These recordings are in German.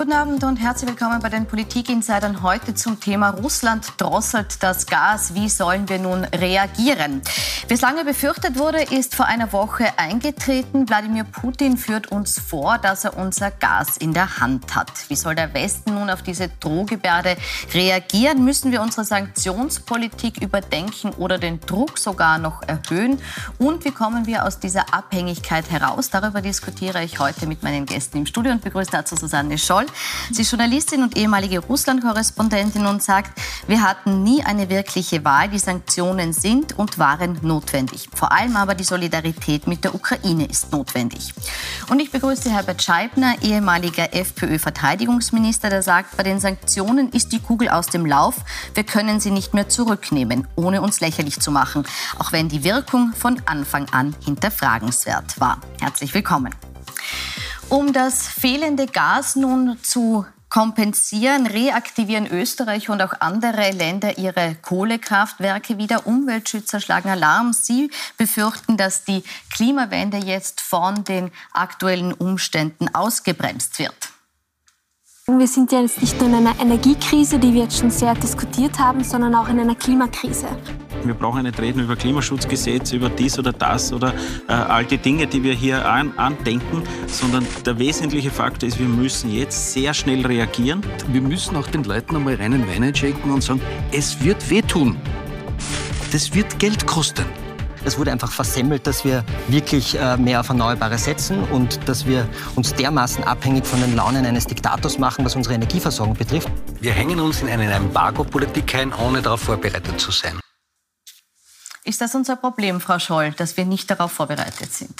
Guten Abend und herzlich willkommen bei den Politik-Insidern heute zum Thema Russland drosselt das Gas. Wie sollen wir nun reagieren? Wie es lange befürchtet wurde, ist vor einer Woche eingetreten. Wladimir Putin führt uns vor, dass er unser Gas in der Hand hat. Wie soll der Westen nun auf diese Drohgebärde reagieren? Müssen wir unsere Sanktionspolitik überdenken oder den Druck sogar noch erhöhen? Und wie kommen wir aus dieser Abhängigkeit heraus? Darüber diskutiere ich heute mit meinen Gästen im Studio und begrüße dazu Susanne Scholl. Sie ist Journalistin und ehemalige Russland-Korrespondentin und sagt, wir hatten nie eine wirkliche Wahl. Die Sanktionen sind und waren notwendig. Vor allem aber die Solidarität mit der Ukraine ist notwendig. Und ich begrüße Herbert Scheibner, ehemaliger FPÖ-Verteidigungsminister, der sagt, bei den Sanktionen ist die Kugel aus dem Lauf. Wir können sie nicht mehr zurücknehmen, ohne uns lächerlich zu machen, auch wenn die Wirkung von Anfang an hinterfragenswert war. Herzlich willkommen. Um das fehlende Gas nun zu kompensieren, reaktivieren Österreich und auch andere Länder ihre Kohlekraftwerke wieder. Umweltschützer schlagen Alarm. Sie befürchten, dass die Klimawende jetzt von den aktuellen Umständen ausgebremst wird. Wir sind ja jetzt nicht nur in einer Energiekrise, die wir jetzt schon sehr diskutiert haben, sondern auch in einer Klimakrise. Wir brauchen nicht reden über Klimaschutzgesetz, über dies oder das oder äh, all die Dinge, die wir hier an, andenken, sondern der wesentliche Faktor ist, wir müssen jetzt sehr schnell reagieren. Wir müssen auch den Leuten einmal reinen Wein einschenken und sagen, es wird wehtun. Das wird Geld kosten. Es wurde einfach versemmelt, dass wir wirklich äh, mehr auf Erneuerbare setzen und dass wir uns dermaßen abhängig von den Launen eines Diktators machen, was unsere Energieversorgung betrifft. Wir hängen uns in eine Embargo-Politik ein, ohne darauf vorbereitet zu sein. Ist das unser Problem, Frau Scholl, dass wir nicht darauf vorbereitet sind?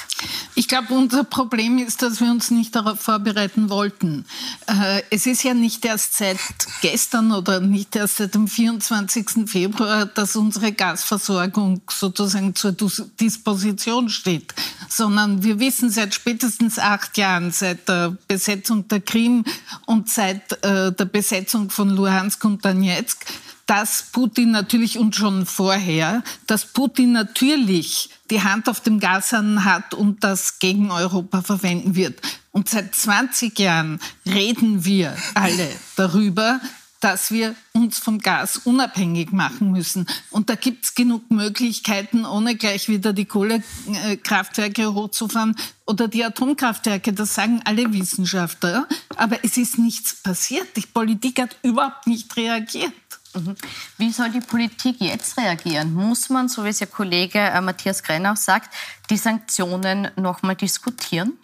Ich glaube, unser Problem ist, dass wir uns nicht darauf vorbereiten wollten. Äh, es ist ja nicht erst seit gestern oder nicht erst seit dem 24. Februar, dass unsere Gasversorgung sozusagen zur Disposition steht, sondern wir wissen seit spätestens acht Jahren, seit der Besetzung der Krim und seit äh, der Besetzung von Luhansk und Donetsk, dass Putin natürlich und schon vorher, dass Putin natürlich die Hand auf dem Gashahn hat und das gegen Europa verwenden wird. Und seit 20 Jahren reden wir alle darüber, dass wir uns vom Gas unabhängig machen müssen. Und da gibt es genug Möglichkeiten, ohne gleich wieder die Kohlekraftwerke hochzufahren oder die Atomkraftwerke. Das sagen alle Wissenschaftler. Aber es ist nichts passiert. Die Politik hat überhaupt nicht reagiert. Mhm. Wie soll die Politik jetzt reagieren? Muss man, so wie es Ihr Kollege äh, Matthias Grenau sagt, die Sanktionen noch mal diskutieren?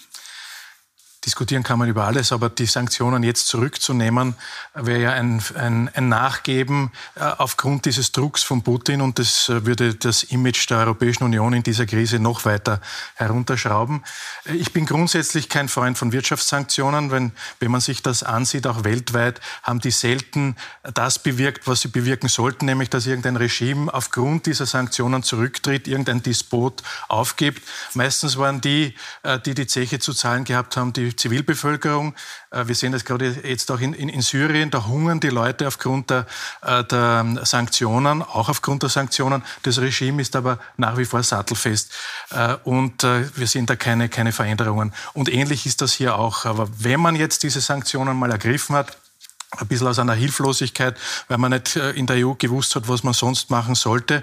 Diskutieren kann man über alles, aber die Sanktionen jetzt zurückzunehmen, wäre ja ein, ein, ein Nachgeben äh, aufgrund dieses Drucks von Putin und das äh, würde das Image der Europäischen Union in dieser Krise noch weiter herunterschrauben. Äh, ich bin grundsätzlich kein Freund von Wirtschaftssanktionen. Wenn, wenn man sich das ansieht, auch weltweit, haben die selten das bewirkt, was sie bewirken sollten, nämlich dass irgendein Regime aufgrund dieser Sanktionen zurücktritt, irgendein Despot aufgibt. Meistens waren die, die die Zeche zu zahlen gehabt haben, die Zivilbevölkerung. Äh, wir sehen das gerade jetzt auch in, in, in Syrien. Da hungern die Leute aufgrund der, äh, der, Sanktionen, auch aufgrund der Sanktionen. Das Regime ist aber nach wie vor sattelfest. Äh, und wir sehen da keine, keine Veränderungen. Und ähnlich ist das hier auch. Aber wenn man jetzt diese Sanktionen mal ergriffen hat, ein bisschen aus einer Hilflosigkeit, weil man nicht in der EU gewusst hat, was man sonst machen sollte,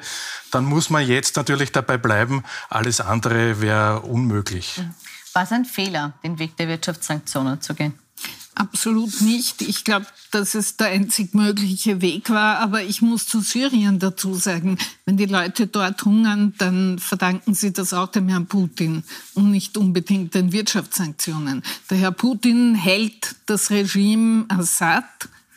dann muss man jetzt natürlich dabei bleiben. Alles andere wäre unmöglich. Mhm. War es ein Fehler, den Weg der Wirtschaftssanktionen zu gehen? Absolut nicht. Ich glaube, dass es der einzig mögliche Weg war. Aber ich muss zu Syrien dazu sagen, wenn die Leute dort hungern, dann verdanken sie das auch dem Herrn Putin und nicht unbedingt den Wirtschaftssanktionen. Der Herr Putin hält das Regime Assad,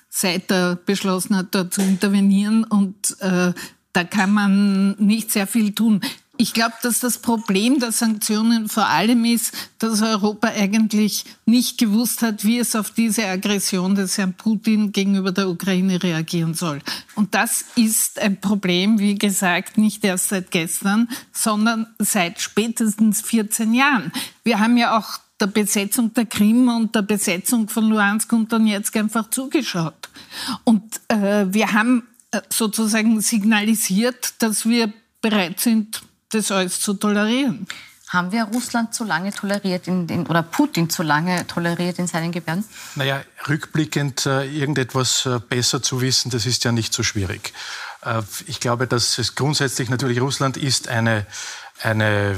seit er beschlossen hat, dort zu intervenieren. Und äh, da kann man nicht sehr viel tun. Ich glaube, dass das Problem der Sanktionen vor allem ist, dass Europa eigentlich nicht gewusst hat, wie es auf diese Aggression des Herrn Putin gegenüber der Ukraine reagieren soll. Und das ist ein Problem, wie gesagt, nicht erst seit gestern, sondern seit spätestens 14 Jahren. Wir haben ja auch der Besetzung der Krim und der Besetzung von Luhansk und Donetsk einfach zugeschaut. Und äh, wir haben äh, sozusagen signalisiert, dass wir bereit sind, das alles zu tolerieren. Haben wir Russland zu lange toleriert in, in, oder Putin zu lange toleriert in seinen Gebärden? Naja, rückblickend äh, irgendetwas äh, besser zu wissen, das ist ja nicht so schwierig. Äh, ich glaube, dass es grundsätzlich natürlich Russland ist eine eine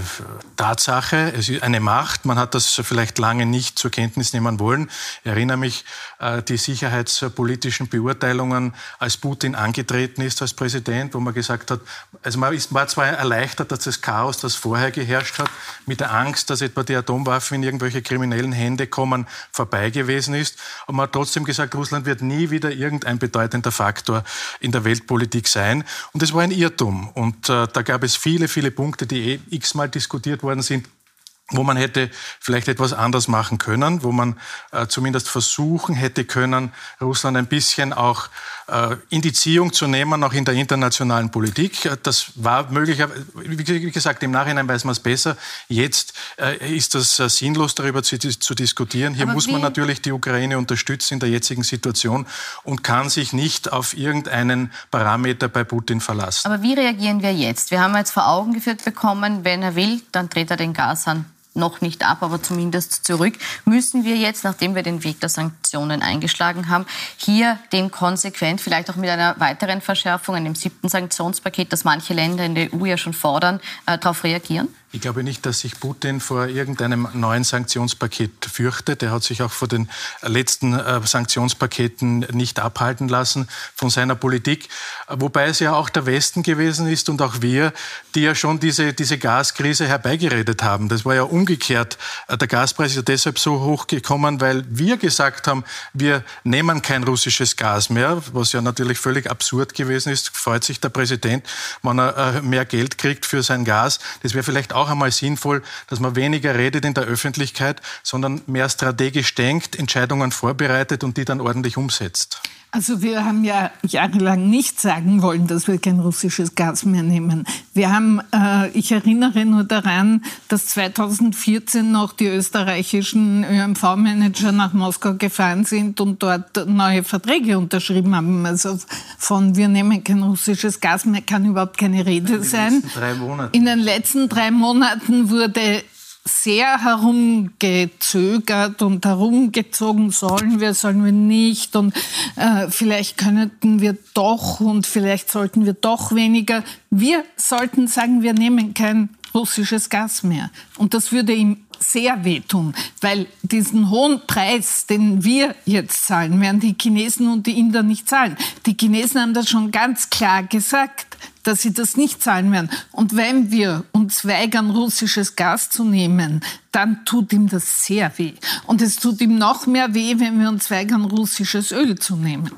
Tatsache, eine Macht. Man hat das vielleicht lange nicht zur Kenntnis nehmen wollen. Ich erinnere mich, äh, die sicherheitspolitischen Beurteilungen, als Putin angetreten ist als Präsident, wo man gesagt hat, also man war zwar erleichtert, dass das Chaos, das vorher geherrscht hat, mit der Angst, dass etwa die Atomwaffen in irgendwelche kriminellen Hände kommen, vorbei gewesen ist. Und man hat trotzdem gesagt, Russland wird nie wieder irgendein bedeutender Faktor in der Weltpolitik sein. Und es war ein Irrtum. Und äh, da gab es viele, viele Punkte, die eh x-mal diskutiert worden sind, wo man hätte vielleicht etwas anders machen können, wo man äh, zumindest versuchen hätte können, Russland ein bisschen auch äh, in die Ziehung zu nehmen, auch in der internationalen Politik. Äh, das war möglicherweise, wie gesagt, im Nachhinein weiß man es besser. Jetzt äh, ist das sinnlos, darüber zu, zu diskutieren. Hier Aber muss man natürlich die Ukraine unterstützen in der jetzigen Situation und kann sich nicht auf irgendeinen Parameter bei Putin verlassen. Aber wie reagieren wir jetzt? Wir haben jetzt vor Augen geführt bekommen, wenn er will, dann dreht er den Gas an noch nicht ab, aber zumindest zurück, müssen wir jetzt, nachdem wir den Weg der Sanktionen eingeschlagen haben, hier den konsequent, vielleicht auch mit einer weiteren Verschärfung, einem siebten Sanktionspaket, das manche Länder in der EU ja schon fordern, äh, darauf reagieren? Ich glaube nicht, dass sich Putin vor irgendeinem neuen Sanktionspaket fürchtet. Er hat sich auch vor den letzten äh, Sanktionspaketen nicht abhalten lassen von seiner Politik. Wobei es ja auch der Westen gewesen ist und auch wir, die ja schon diese, diese Gaskrise herbeigeredet haben. Das war ja umgekehrt. Äh, der Gaspreis ist ja deshalb so hoch gekommen, weil wir gesagt haben, wir nehmen kein russisches Gas mehr, was ja natürlich völlig absurd gewesen ist. Freut sich der Präsident, wenn er äh, mehr Geld kriegt für sein Gas. Das wäre vielleicht einmal sinnvoll, dass man weniger redet in der Öffentlichkeit, sondern mehr strategisch denkt, Entscheidungen vorbereitet und die dann ordentlich umsetzt. Also wir haben ja jahrelang nicht sagen wollen, dass wir kein russisches Gas mehr nehmen. Wir haben, äh, ich erinnere nur daran, dass 2014 noch die österreichischen ÖMV-Manager nach Moskau gefahren sind und dort neue Verträge unterschrieben haben. Also von wir nehmen kein russisches Gas mehr kann überhaupt keine Rede In sein. In den letzten drei Monaten wurde sehr herumgezögert und herumgezogen, sollen wir, sollen wir nicht und äh, vielleicht könnten wir doch und vielleicht sollten wir doch weniger. Wir sollten sagen, wir nehmen kein russisches Gas mehr. Und das würde ihm sehr wehtun, weil diesen hohen Preis, den wir jetzt zahlen, werden die Chinesen und die Inder nicht zahlen. Die Chinesen haben das schon ganz klar gesagt, dass sie das nicht zahlen werden. Und wenn wir uns weigern, russisches Gas zu nehmen, dann tut ihm das sehr weh. Und es tut ihm noch mehr weh, wenn wir uns weigern, russisches Öl zu nehmen.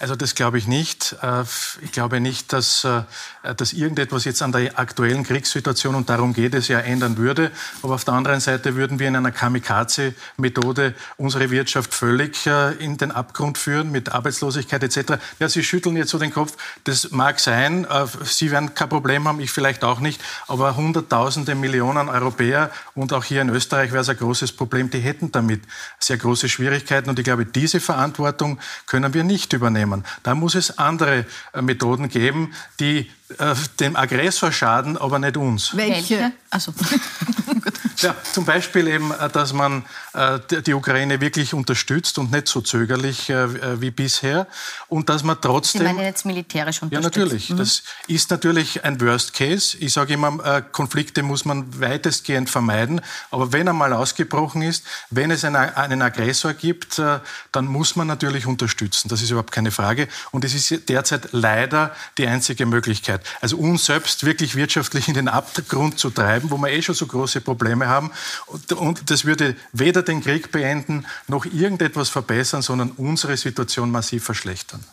Also das glaube ich nicht. Äh, ich glaube nicht, dass, äh, dass irgendetwas jetzt an der aktuellen Kriegssituation, und darum geht es ja, ändern würde. Aber auf der anderen Seite würden wir in einer Kamikaze-Methode unsere Wirtschaft völlig äh, in den Abgrund führen mit Arbeitslosigkeit etc. Ja, Sie schütteln jetzt so den Kopf. Das mag sein. Sie werden kein Problem haben, ich vielleicht auch nicht. Aber Hunderttausende Millionen Europäer und auch hier in Österreich wäre es ein großes Problem. Die hätten damit sehr große Schwierigkeiten. Und ich glaube, diese Verantwortung können wir nicht übernehmen. Da muss es andere äh, Methoden geben, die äh, dem Aggressor schaden, aber nicht uns. Welche? Also. ja, zum Beispiel eben, äh, dass man äh, die Ukraine wirklich unterstützt und nicht so zögerlich äh, wie bisher und dass man trotzdem. Sie meinen jetzt militärisch unterstützt? Ja, natürlich. Mhm. Das ist natürlich ein Worst Case. Ich sage immer, Konflikte muss man weitestgehend vermeiden. Aber wenn er mal ausgebrochen ist, wenn es einen Aggressor gibt, dann muss man natürlich unterstützen. Das ist überhaupt keine Frage. Und es ist derzeit leider die einzige Möglichkeit. Also uns selbst wirklich wirtschaftlich in den Abgrund zu treiben, wo wir eh schon so große Probleme haben. Und das würde weder den Krieg beenden noch irgendetwas verbessern, sondern unsere Situation massiv verschlechtern.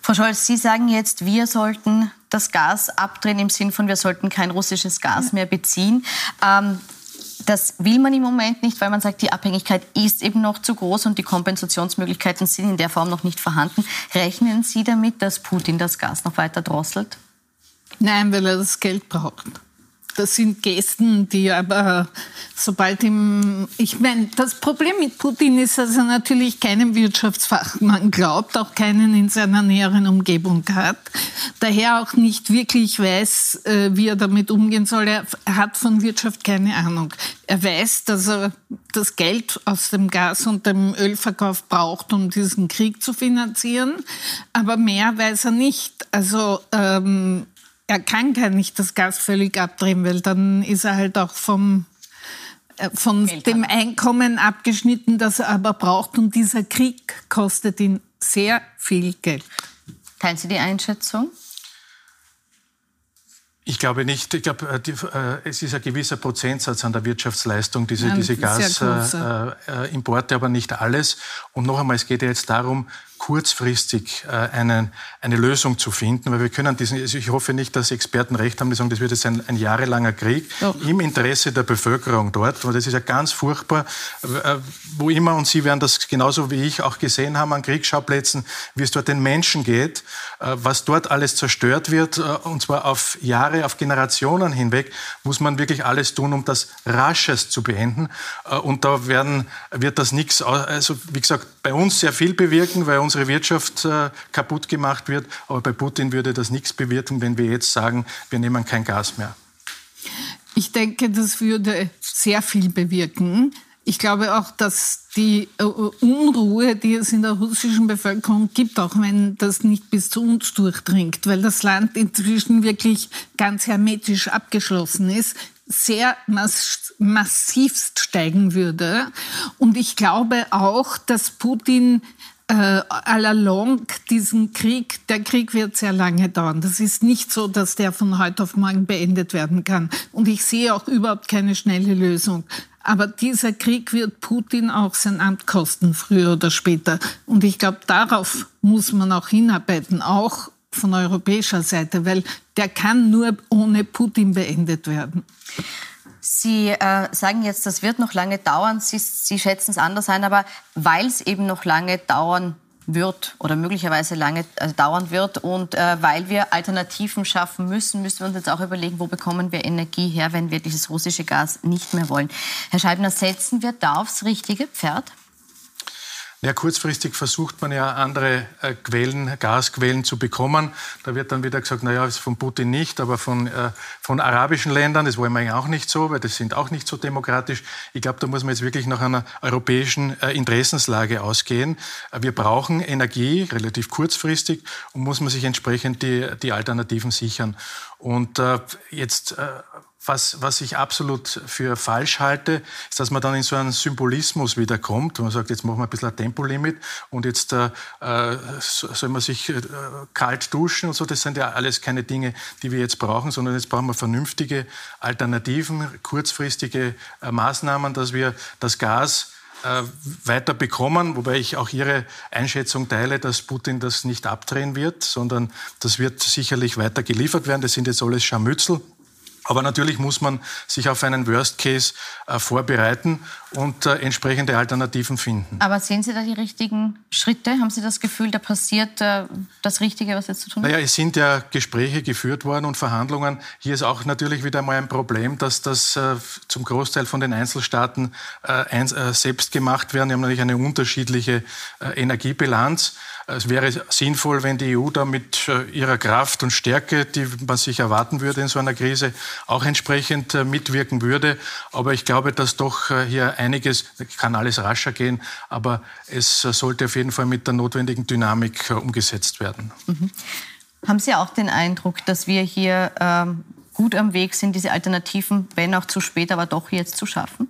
Frau Scholz, Sie sagen jetzt, wir sollten das Gas abdrehen im Sinn von, wir sollten kein russisches Gas mehr beziehen. Ähm, das will man im Moment nicht, weil man sagt, die Abhängigkeit ist eben noch zu groß und die Kompensationsmöglichkeiten sind in der Form noch nicht vorhanden. Rechnen Sie damit, dass Putin das Gas noch weiter drosselt? Nein, weil er das Geld braucht. Das sind Gesten, die aber sobald ihm, ich meine, das Problem mit Putin ist, dass er natürlich keinen Wirtschaftsfachmann glaubt, auch keinen in seiner näheren Umgebung hat, daher auch nicht wirklich weiß, äh, wie er damit umgehen soll. Er hat von Wirtschaft keine Ahnung. Er weiß, dass er das Geld aus dem Gas- und dem Ölverkauf braucht, um diesen Krieg zu finanzieren, aber mehr weiß er nicht. Also ähm, er kann gar nicht das Gas völlig abdrehen, weil dann ist er halt auch vom äh, von Geld dem Einkommen abgeschnitten, das er aber braucht. Und dieser Krieg kostet ihn sehr viel Geld. Teilen Sie die Einschätzung? Ich glaube nicht. Ich glaube, äh, äh, es ist ein gewisser Prozentsatz an der Wirtschaftsleistung, diese, ja, diese Gasimporte, aber nicht alles. Und noch einmal, es geht ja jetzt darum, kurzfristig äh, einen, eine Lösung zu finden, weil wir können diesen, also ich hoffe nicht, dass Experten recht haben, die sagen, das wird jetzt ein, ein jahrelanger Krieg Doch. im Interesse der Bevölkerung dort, weil das ist ja ganz furchtbar, äh, wo immer, und Sie werden das genauso wie ich auch gesehen haben an Kriegsschauplätzen, wie es dort den Menschen geht, äh, was dort alles zerstört wird, und zwar auf Jahre, auf Generationen hinweg, muss man wirklich alles tun, um das raschest zu beenden. Und da werden, wird das nichts, also wie gesagt, bei uns sehr viel bewirken, weil unsere Wirtschaft äh, kaputt gemacht wird. Aber bei Putin würde das nichts bewirken, wenn wir jetzt sagen, wir nehmen kein Gas mehr. Ich denke, das würde sehr viel bewirken. Ich glaube auch, dass die äh, Unruhe, die es in der russischen Bevölkerung gibt, auch wenn das nicht bis zu uns durchdringt, weil das Land inzwischen wirklich ganz hermetisch abgeschlossen ist, sehr mass massivst steigen würde. Und ich glaube auch, dass Putin äh, allalong diesen Krieg, der Krieg wird sehr lange dauern. Das ist nicht so, dass der von heute auf morgen beendet werden kann. Und ich sehe auch überhaupt keine schnelle Lösung. Aber dieser Krieg wird Putin auch sein Amt kosten, früher oder später. Und ich glaube, darauf muss man auch hinarbeiten, auch von europäischer Seite, weil der kann nur ohne Putin beendet werden. Sie äh, sagen jetzt, das wird noch lange dauern. Sie, Sie schätzen es anders ein, aber weil es eben noch lange dauern wird oder möglicherweise lange äh, dauern wird und äh, weil wir Alternativen schaffen müssen, müssen wir uns jetzt auch überlegen, wo bekommen wir Energie her, wenn wir dieses russische Gas nicht mehr wollen. Herr Scheibner, setzen wir da aufs richtige Pferd? Ja, kurzfristig versucht man ja andere äh, Quellen, Gasquellen zu bekommen. Da wird dann wieder gesagt, naja, ist von Putin nicht, aber von, äh, von arabischen Ländern, das wollen wir ja auch nicht so, weil das sind auch nicht so demokratisch. Ich glaube, da muss man jetzt wirklich nach einer europäischen äh, Interessenslage ausgehen. Äh, wir brauchen Energie, relativ kurzfristig, und muss man sich entsprechend die, die Alternativen sichern. Und äh, jetzt äh, was, was ich absolut für falsch halte, ist, dass man dann in so einen Symbolismus wiederkommt. Man sagt, jetzt machen wir ein bisschen ein Tempolimit und jetzt äh soll man sich äh, kalt duschen und so. Das sind ja alles keine Dinge, die wir jetzt brauchen, sondern jetzt brauchen wir vernünftige Alternativen, kurzfristige äh, Maßnahmen, dass wir das Gas äh, weiter bekommen, wobei ich auch Ihre Einschätzung teile, dass Putin das nicht abdrehen wird, sondern das wird sicherlich weiter geliefert werden. Das sind jetzt alles Scharmützel. Aber natürlich muss man sich auf einen Worst Case äh, vorbereiten und äh, entsprechende Alternativen finden. Aber sehen Sie da die richtigen Schritte? Haben Sie das Gefühl, da passiert äh, das Richtige, was jetzt zu tun ist? Naja, es sind ja Gespräche geführt worden und Verhandlungen. Hier ist auch natürlich wieder mal ein Problem, dass das äh, zum Großteil von den Einzelstaaten äh, eins, äh, selbst gemacht werden. Die haben natürlich eine unterschiedliche Energiebilanz. Es wäre sinnvoll, wenn die EU da mit ihrer Kraft und Stärke, die man sich erwarten würde in so einer Krise, auch entsprechend äh, mitwirken würde. Aber ich glaube, dass doch äh, hier einiges, kann alles rascher gehen, aber es äh, sollte auf jeden Fall mit der notwendigen Dynamik umgesetzt werden. Mhm. Haben Sie auch den Eindruck, dass wir hier ähm, gut am Weg sind, diese Alternativen, wenn auch zu spät, aber doch jetzt zu schaffen?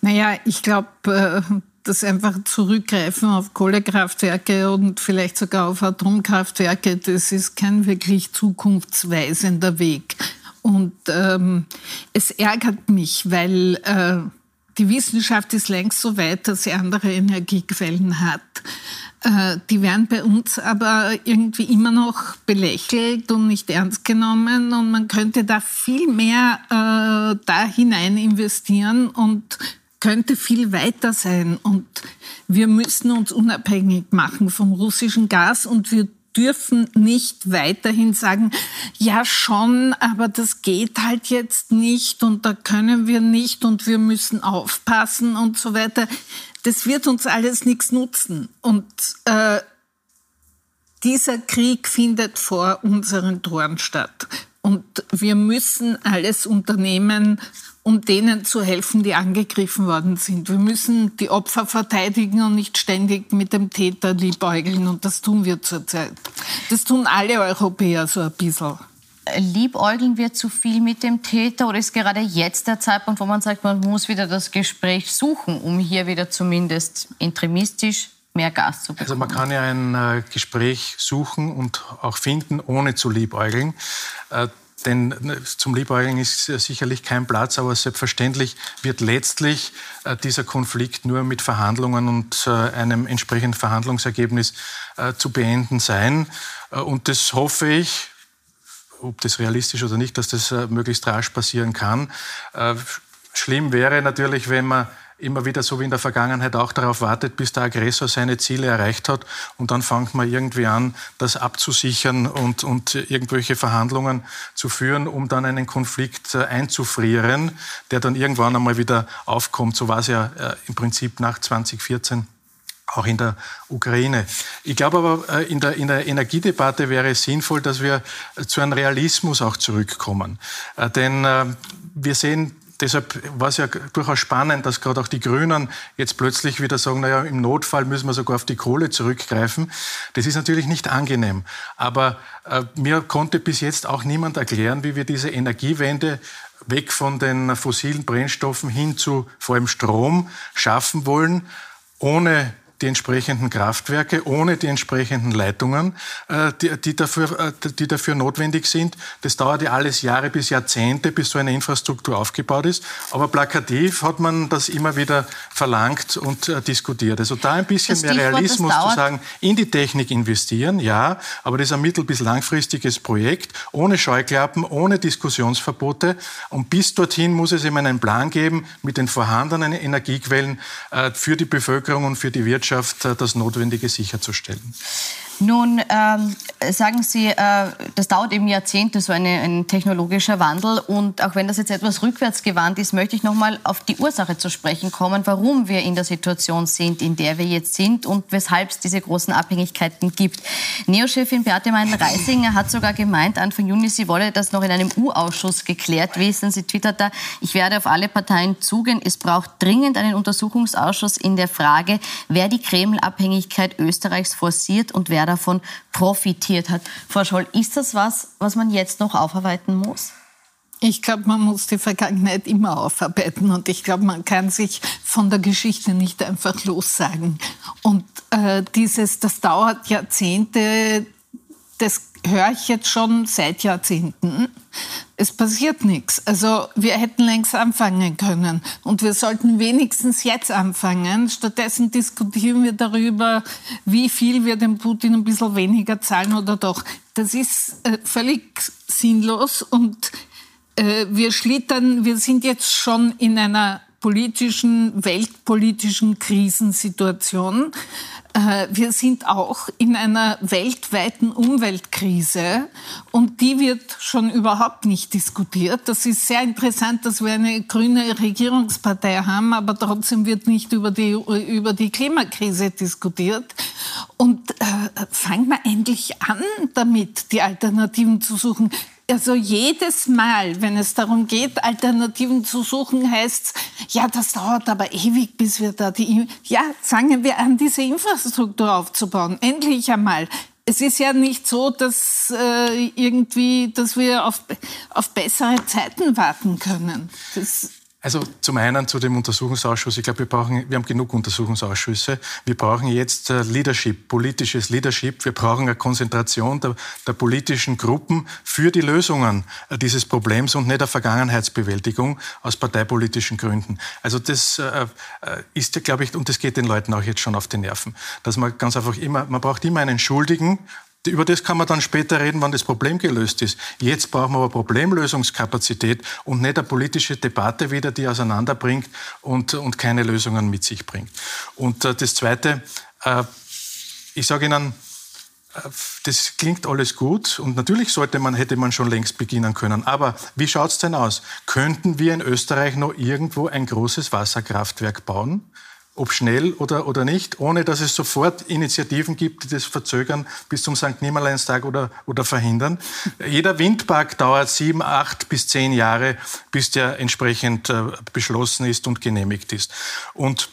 Naja, ich glaube, das einfach zurückgreifen auf Kohlekraftwerke und vielleicht sogar auf Atomkraftwerke, das ist kein wirklich zukunftsweisender Weg. Und ähm, es ärgert mich, weil äh, die Wissenschaft ist längst so weit, dass sie andere Energiequellen hat. Äh, die werden bei uns aber irgendwie immer noch belächelt und nicht ernst genommen. Und man könnte da viel mehr äh, da hinein investieren und könnte viel weiter sein. Und wir müssen uns unabhängig machen vom russischen Gas und wir dürfen nicht weiterhin sagen, ja schon, aber das geht halt jetzt nicht und da können wir nicht und wir müssen aufpassen und so weiter. Das wird uns alles nichts nutzen. Und äh, dieser Krieg findet vor unseren Toren statt. Und wir müssen alles unternehmen, um denen zu helfen, die angegriffen worden sind. Wir müssen die Opfer verteidigen und nicht ständig mit dem Täter liebäugeln. Und das tun wir zurzeit. Das tun alle Europäer so ein bisschen. Liebäugeln wir zu viel mit dem Täter oder ist gerade jetzt der Zeitpunkt, wo man sagt, man muss wieder das Gespräch suchen, um hier wieder zumindest interimistisch mehr Gas zu bekommen? Also man kann ja ein äh, Gespräch suchen und auch finden, ohne zu liebäugeln. Äh, denn ne, zum Liebäugeln ist sicherlich kein Platz, aber selbstverständlich wird letztlich äh, dieser Konflikt nur mit Verhandlungen und äh, einem entsprechenden Verhandlungsergebnis äh, zu beenden sein. Und das hoffe ich, ob das realistisch oder nicht, dass das möglichst rasch passieren kann. Schlimm wäre natürlich, wenn man immer wieder so wie in der Vergangenheit auch darauf wartet, bis der Aggressor seine Ziele erreicht hat und dann fängt man irgendwie an, das abzusichern und, und irgendwelche Verhandlungen zu führen, um dann einen Konflikt äh, einzufrieren, der dann irgendwann einmal wieder aufkommt. So war es ja äh, im Prinzip nach 2014 auch in der Ukraine. Ich glaube aber, äh, in der, in der Energiedebatte wäre es sinnvoll, dass wir zu einem Realismus auch zurückkommen. Denn wir sehen deshalb war es ja durchaus spannend, dass gerade auch die Grünen jetzt plötzlich wieder sagen, naja, im Notfall müssen wir sogar auf die Kohle zurückgreifen. Das ist natürlich nicht angenehm. Aber äh, mir konnte bis jetzt auch niemand erklären, wie wir diese Energiewende weg von den fossilen Brennstoffen hin zu vor allem Strom schaffen wollen, ohne die entsprechenden Kraftwerke, ohne die entsprechenden Leitungen, äh, die, die, dafür, äh, die dafür notwendig sind. Das dauert ja alles Jahre bis Jahrzehnte, bis so eine Infrastruktur aufgebaut ist. Aber plakativ hat man das immer wieder verlangt und äh, diskutiert. Also da ein bisschen mehr Realismus zu sagen, in die Technik investieren, ja, aber das ist ein mittel- bis langfristiges Projekt, ohne Scheuklappen, ohne Diskussionsverbote. Und bis dorthin muss es eben einen Plan geben mit den vorhandenen Energiequellen für die Bevölkerung und für die Wirtschaft Wirtschaft äh, das Notwendige sicherzustellen. Nun ähm, sagen Sie, äh, das dauert eben Jahrzehnte, so eine, ein technologischer Wandel. Und auch wenn das jetzt etwas rückwärtsgewandt ist, möchte ich noch mal auf die Ursache zu sprechen kommen, warum wir in der Situation sind, in der wir jetzt sind und weshalb es diese großen Abhängigkeiten gibt. Neochefin Beate Meinen-Reisinger hat sogar gemeint, Anfang Juni, sie wolle das noch in einem U-Ausschuss geklärt wissen. Sie twittert da, ich werde auf alle Parteien zugehen. Es braucht dringend einen Untersuchungsausschuss in der Frage, wer die Kreml-Abhängigkeit Österreichs forciert und wer davon profitiert hat. Frau Scholl, ist das was, was man jetzt noch aufarbeiten muss? Ich glaube, man muss die Vergangenheit immer aufarbeiten und ich glaube, man kann sich von der Geschichte nicht einfach lossagen. Und äh, dieses, das dauert Jahrzehnte, das höre ich jetzt schon seit Jahrzehnten. Es passiert nichts. Also wir hätten längst anfangen können. Und wir sollten wenigstens jetzt anfangen. Stattdessen diskutieren wir darüber, wie viel wir dem Putin ein bisschen weniger zahlen oder doch. Das ist äh, völlig sinnlos und äh, wir schlittern, wir sind jetzt schon in einer politischen, weltpolitischen Krisensituation. Äh, wir sind auch in einer weltweiten Umweltkrise und die wird schon überhaupt nicht diskutiert. Das ist sehr interessant, dass wir eine grüne Regierungspartei haben, aber trotzdem wird nicht über die, über die Klimakrise diskutiert. Und äh, fangen wir endlich an damit, die Alternativen zu suchen. Also jedes Mal, wenn es darum geht, Alternativen zu suchen, heißt es, ja, das dauert aber ewig, bis wir da die... Ja, fangen wir an, diese Infrastruktur aufzubauen. Endlich einmal. Es ist ja nicht so, dass äh, irgendwie, dass wir auf, auf bessere Zeiten warten können. Das also zum einen zu dem Untersuchungsausschuss. Ich glaube, wir brauchen, wir haben genug Untersuchungsausschüsse. Wir brauchen jetzt äh, Leadership, politisches Leadership. Wir brauchen eine Konzentration der, der politischen Gruppen für die Lösungen äh, dieses Problems und nicht eine Vergangenheitsbewältigung aus parteipolitischen Gründen. Also das äh, ist, glaube ich, und das geht den Leuten auch jetzt schon auf die Nerven, dass man ganz einfach immer, man braucht immer einen Schuldigen über das kann man dann später reden, wann das Problem gelöst ist. Jetzt brauchen wir aber Problemlösungskapazität und nicht eine politische Debatte wieder, die auseinanderbringt und, und keine Lösungen mit sich bringt. Und äh, das Zweite, äh, ich sage Ihnen, das klingt alles gut und natürlich sollte man, hätte man schon längst beginnen können. Aber wie schaut es denn aus? Könnten wir in Österreich noch irgendwo ein großes Wasserkraftwerk bauen? Ob schnell oder, oder nicht, ohne dass es sofort Initiativen gibt, die das verzögern bis zum St. Nimmerleinstag oder, oder verhindern. Jeder Windpark dauert sieben, acht bis zehn Jahre, bis der entsprechend äh, beschlossen ist und genehmigt ist. Und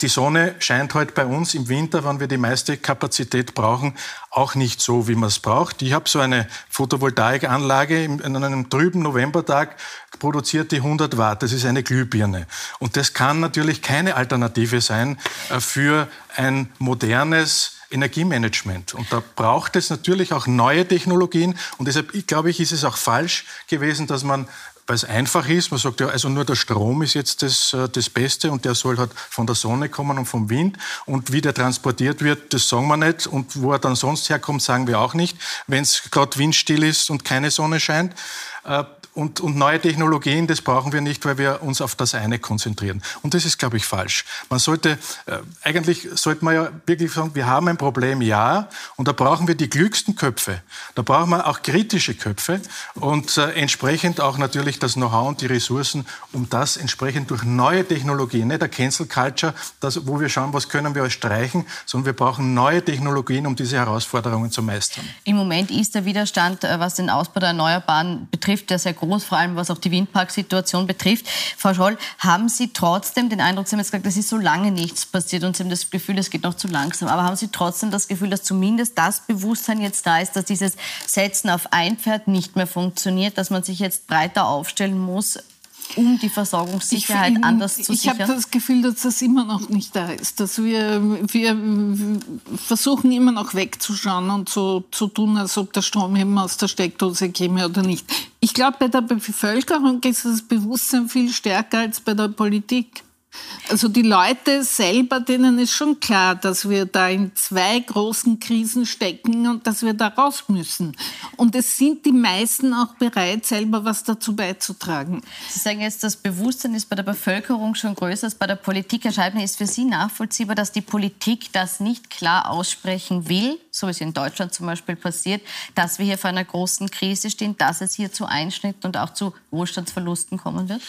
die Sonne scheint heute bei uns im Winter, wenn wir die meiste Kapazität brauchen, auch nicht so, wie man es braucht. Ich habe so eine Photovoltaikanlage in einem trüben Novembertag produziert die 100 Watt. Das ist eine Glühbirne. Und das kann natürlich keine Alternative sein äh, für ein modernes Energiemanagement. Und da braucht es natürlich auch neue Technologien. Und deshalb, glaube ich, ist es auch falsch gewesen, dass man weil es einfach ist. Man sagt ja, also nur der Strom ist jetzt das, äh, das Beste und der soll halt von der Sonne kommen und vom Wind. Und wie der transportiert wird, das sagen wir nicht. Und wo er dann sonst herkommt, sagen wir auch nicht, wenn es gerade windstill ist und keine Sonne scheint. Und, und, neue Technologien, das brauchen wir nicht, weil wir uns auf das eine konzentrieren. Und das ist, glaube ich, falsch. Man sollte, äh, eigentlich sollte man ja wirklich sagen, wir haben ein Problem, ja, und da brauchen wir die klügsten Köpfe. Da brauchen wir auch kritische Köpfe und äh, entsprechend auch natürlich das Know-how und die Ressourcen, um das entsprechend durch neue Technologien, nicht der Cancel Culture, das, wo wir schauen, was können wir streichen, sondern wir brauchen neue Technologien, um diese Herausforderungen zu meistern. Im Moment ist der Widerstand, äh, was den Ausbau der Erneuerbaren betrifft, der sehr groß groß, vor allem was auch die Windparksituation betrifft. Frau Scholl, haben Sie trotzdem den Eindruck, Sie haben jetzt gesagt, es ist so lange nichts passiert und Sie haben das Gefühl, es geht noch zu langsam, aber haben Sie trotzdem das Gefühl, dass zumindest das Bewusstsein jetzt da ist, dass dieses Setzen auf ein Pferd nicht mehr funktioniert, dass man sich jetzt breiter aufstellen muss, um die Versorgungssicherheit ich, anders zu ich sichern? Ich habe das Gefühl, dass das immer noch nicht da ist. Dass wir, wir versuchen immer noch wegzuschauen und so zu tun, als ob der Strom eben aus der Steckdose käme oder nicht. Ich glaube, bei der Bevölkerung ist das Bewusstsein viel stärker als bei der Politik. Also die Leute selber, denen ist schon klar, dass wir da in zwei großen Krisen stecken und dass wir da raus müssen. Und es sind die meisten auch bereit, selber was dazu beizutragen. Sie sagen jetzt, das Bewusstsein ist bei der Bevölkerung schon größer als bei der Politik. Herr Scheibner, ist für Sie nachvollziehbar, dass die Politik das nicht klar aussprechen will, so wie es in Deutschland zum Beispiel passiert, dass wir hier vor einer großen Krise stehen, dass es hier zu Einschnitten und auch zu Wohlstandsverlusten kommen wird?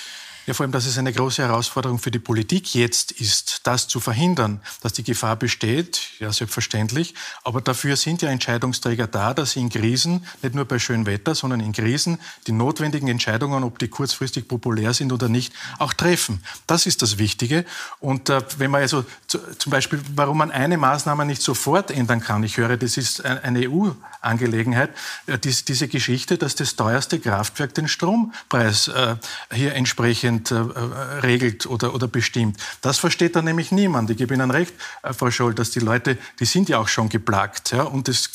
Ja, vor allem, dass es eine große Herausforderung für die Politik jetzt ist, das zu verhindern, dass die Gefahr besteht, ja selbstverständlich. Aber dafür sind ja Entscheidungsträger da, dass sie in Krisen, nicht nur bei schönem Wetter, sondern in Krisen, die notwendigen Entscheidungen, ob die kurzfristig populär sind oder nicht, auch treffen. Das ist das Wichtige. Und äh, wenn man also zum Beispiel, warum man eine Maßnahme nicht sofort ändern kann, ich höre, das ist eine EU-Angelegenheit, äh, diese Geschichte, dass das teuerste Kraftwerk den Strompreis äh, hier entsprechend Prozent äh, regelt oder, oder bestimmt. Das versteht dann nämlich niemand. Ich gebe Ihnen recht, äh, Frau Scholl, dass die Leute, die sind ja auch schon geplagt. Ja? Und es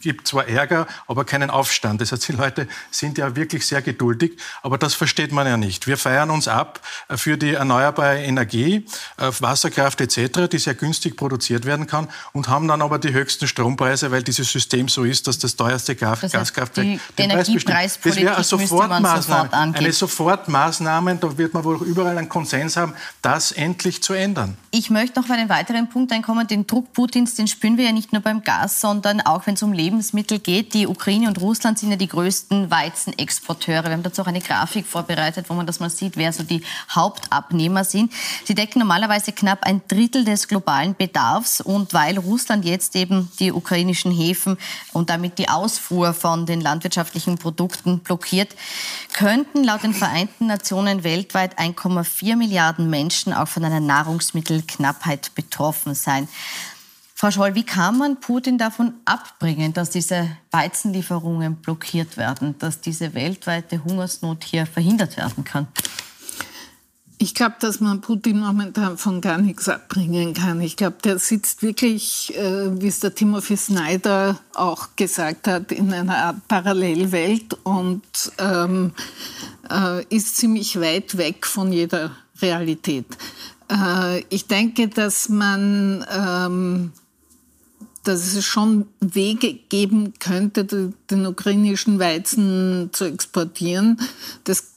gibt zwar Ärger, aber keinen Aufstand. Das heißt, die Leute sind ja wirklich sehr geduldig, aber das versteht man ja nicht. Wir feiern uns ab äh, für die erneuerbare Energie, Wasserkraft etc., die sehr günstig produziert werden kann und haben dann aber die höchsten Strompreise, weil dieses System so ist, dass das teuerste Gas das heißt, Gaskraftwerk die, den Preis bestimmt. Das wäre eine Sofortmaßnahme, sofort eine Sofortmaßnahme, da wird man wohl überall einen Konsens haben, das endlich zu ändern. Ich möchte noch auf einen weiteren Punkt einkommen. Den Druck Putins, den spüren wir ja nicht nur beim Gas, sondern auch wenn es um Lebensmittel geht. Die Ukraine und Russland sind ja die größten Weizenexporteure. Wir haben dazu auch eine Grafik vorbereitet, wo man das mal sieht, wer so die Hauptabnehmer sind. Sie decken normalerweise knapp ein Drittel des globalen Bedarfs. Und weil Russland jetzt eben die ukrainischen Häfen und damit die Ausfuhr von den landwirtschaftlichen Produkten blockiert, könnten laut den Vereinten Nationen weltweit weltweit 1,4 Milliarden Menschen auch von einer Nahrungsmittelknappheit betroffen sein. Frau Scholl, wie kann man Putin davon abbringen, dass diese Weizenlieferungen blockiert werden, dass diese weltweite Hungersnot hier verhindert werden kann? Ich glaube, dass man Putin momentan von gar nichts abbringen kann. Ich glaube, der sitzt wirklich, äh, wie es der Timothy Snyder auch gesagt hat, in einer Art Parallelwelt und ähm, äh, ist ziemlich weit weg von jeder Realität. Äh, ich denke, dass man ähm, dass es schon Wege geben könnte, den ukrainischen Weizen zu exportieren. Das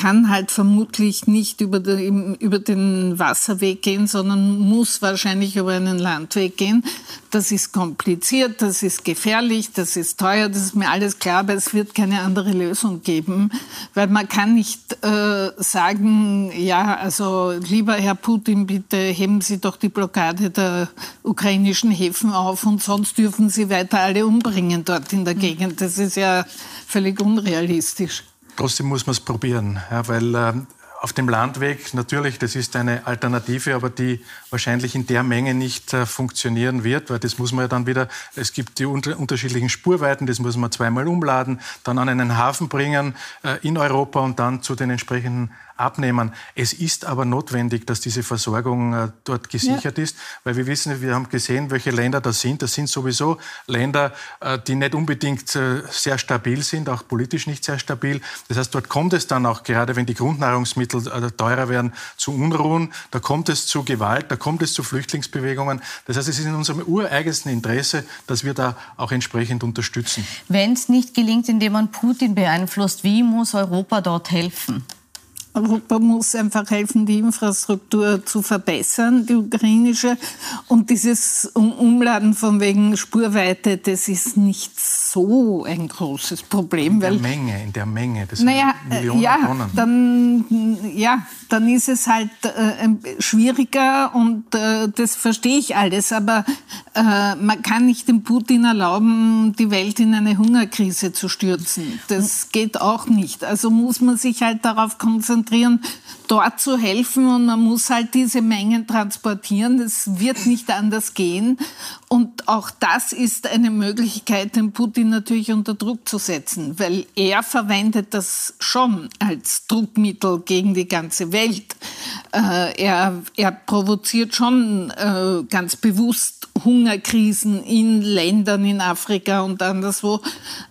kann halt vermutlich nicht über den, über den Wasserweg gehen, sondern muss wahrscheinlich über einen Landweg gehen. Das ist kompliziert, das ist gefährlich, das ist teuer, das ist mir alles klar, aber es wird keine andere Lösung geben, weil man kann nicht äh, sagen, ja, also lieber Herr Putin, bitte heben Sie doch die Blockade der ukrainischen Häfen auf und sonst dürfen Sie weiter alle umbringen dort in der. Gegend. Das ist ja völlig unrealistisch. Trotzdem muss man es probieren, ja, weil äh, auf dem Landweg, natürlich, das ist eine Alternative, aber die wahrscheinlich in der Menge nicht äh, funktionieren wird, weil das muss man ja dann wieder, es gibt die unter, unterschiedlichen Spurweiten, das muss man zweimal umladen, dann an einen Hafen bringen äh, in Europa und dann zu den entsprechenden abnehmen. Es ist aber notwendig, dass diese Versorgung äh, dort gesichert ja. ist, weil wir wissen, wir haben gesehen, welche Länder das sind. Das sind sowieso Länder, äh, die nicht unbedingt äh, sehr stabil sind, auch politisch nicht sehr stabil. Das heißt, dort kommt es dann auch, gerade wenn die Grundnahrungsmittel teurer werden, zu Unruhen, da kommt es zu Gewalt, da kommt es zu Flüchtlingsbewegungen. Das heißt, es ist in unserem ureigensten Interesse, dass wir da auch entsprechend unterstützen. Wenn es nicht gelingt, indem man Putin beeinflusst, wie muss Europa dort helfen? Europa muss einfach helfen, die Infrastruktur zu verbessern, die ukrainische. Und dieses Umladen von wegen Spurweite, das ist nicht so ein großes Problem. In der weil, Menge, in der Menge. Das naja, sind Millionen ja, Tonnen. Dann, ja, dann ist es halt äh, schwieriger und äh, das verstehe ich alles. Aber äh, man kann nicht dem Putin erlauben, die Welt in eine Hungerkrise zu stürzen. Das geht auch nicht. Also muss man sich halt darauf konzentrieren, konzentrieren, dort zu helfen und man muss halt diese Mengen transportieren. Das wird nicht anders gehen. Und auch das ist eine Möglichkeit, den Putin natürlich unter Druck zu setzen, weil er verwendet das schon als Druckmittel gegen die ganze Welt. Äh, er, er provoziert schon äh, ganz bewusst Hungerkrisen in Ländern in Afrika und anderswo,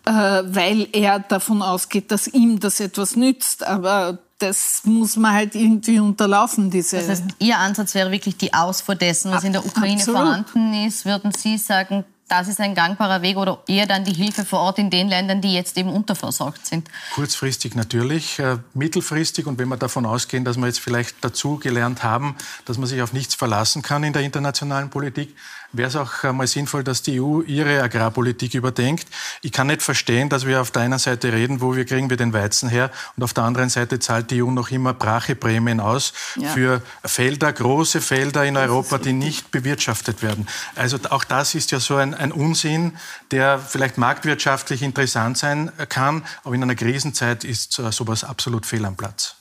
äh, weil er davon ausgeht, dass ihm das etwas nützt. Aber das muss man halt irgendwie unterlaufen, diese. Das heißt, Ihr Ansatz wäre wirklich die Ausfuhr dessen, was in der Ukraine Absolut. vorhanden ist. Würden Sie sagen, das ist ein gangbarer Weg oder eher dann die Hilfe vor Ort in den Ländern, die jetzt eben unterversorgt sind? Kurzfristig natürlich, äh, mittelfristig und wenn wir davon ausgehen, dass wir jetzt vielleicht dazu gelernt haben, dass man sich auf nichts verlassen kann in der internationalen Politik, wäre es auch mal sinnvoll, dass die EU ihre Agrarpolitik überdenkt. Ich kann nicht verstehen, dass wir auf der einen Seite reden, wo wir kriegen wir den Weizen her und auf der anderen Seite zahlt die EU noch immer Bracheprämien aus ja. für Felder, große Felder in Europa, die nicht bewirtschaftet werden. Also auch das ist ja so ein, ein Unsinn, der vielleicht marktwirtschaftlich interessant sein kann, aber in einer Krisenzeit ist sowas absolut fehl am Platz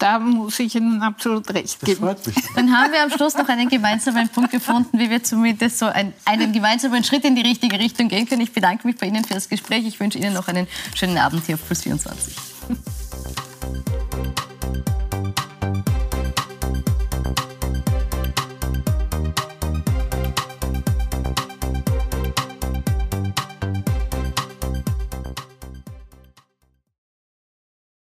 da muss ich Ihnen absolut recht geben. Das freut mich. Dann haben wir am Schluss noch einen gemeinsamen Punkt gefunden, wie wir zumindest so ein, einen gemeinsamen Schritt in die richtige Richtung gehen können. Ich bedanke mich bei Ihnen für das Gespräch. Ich wünsche Ihnen noch einen schönen Abend hier auf Plus 24.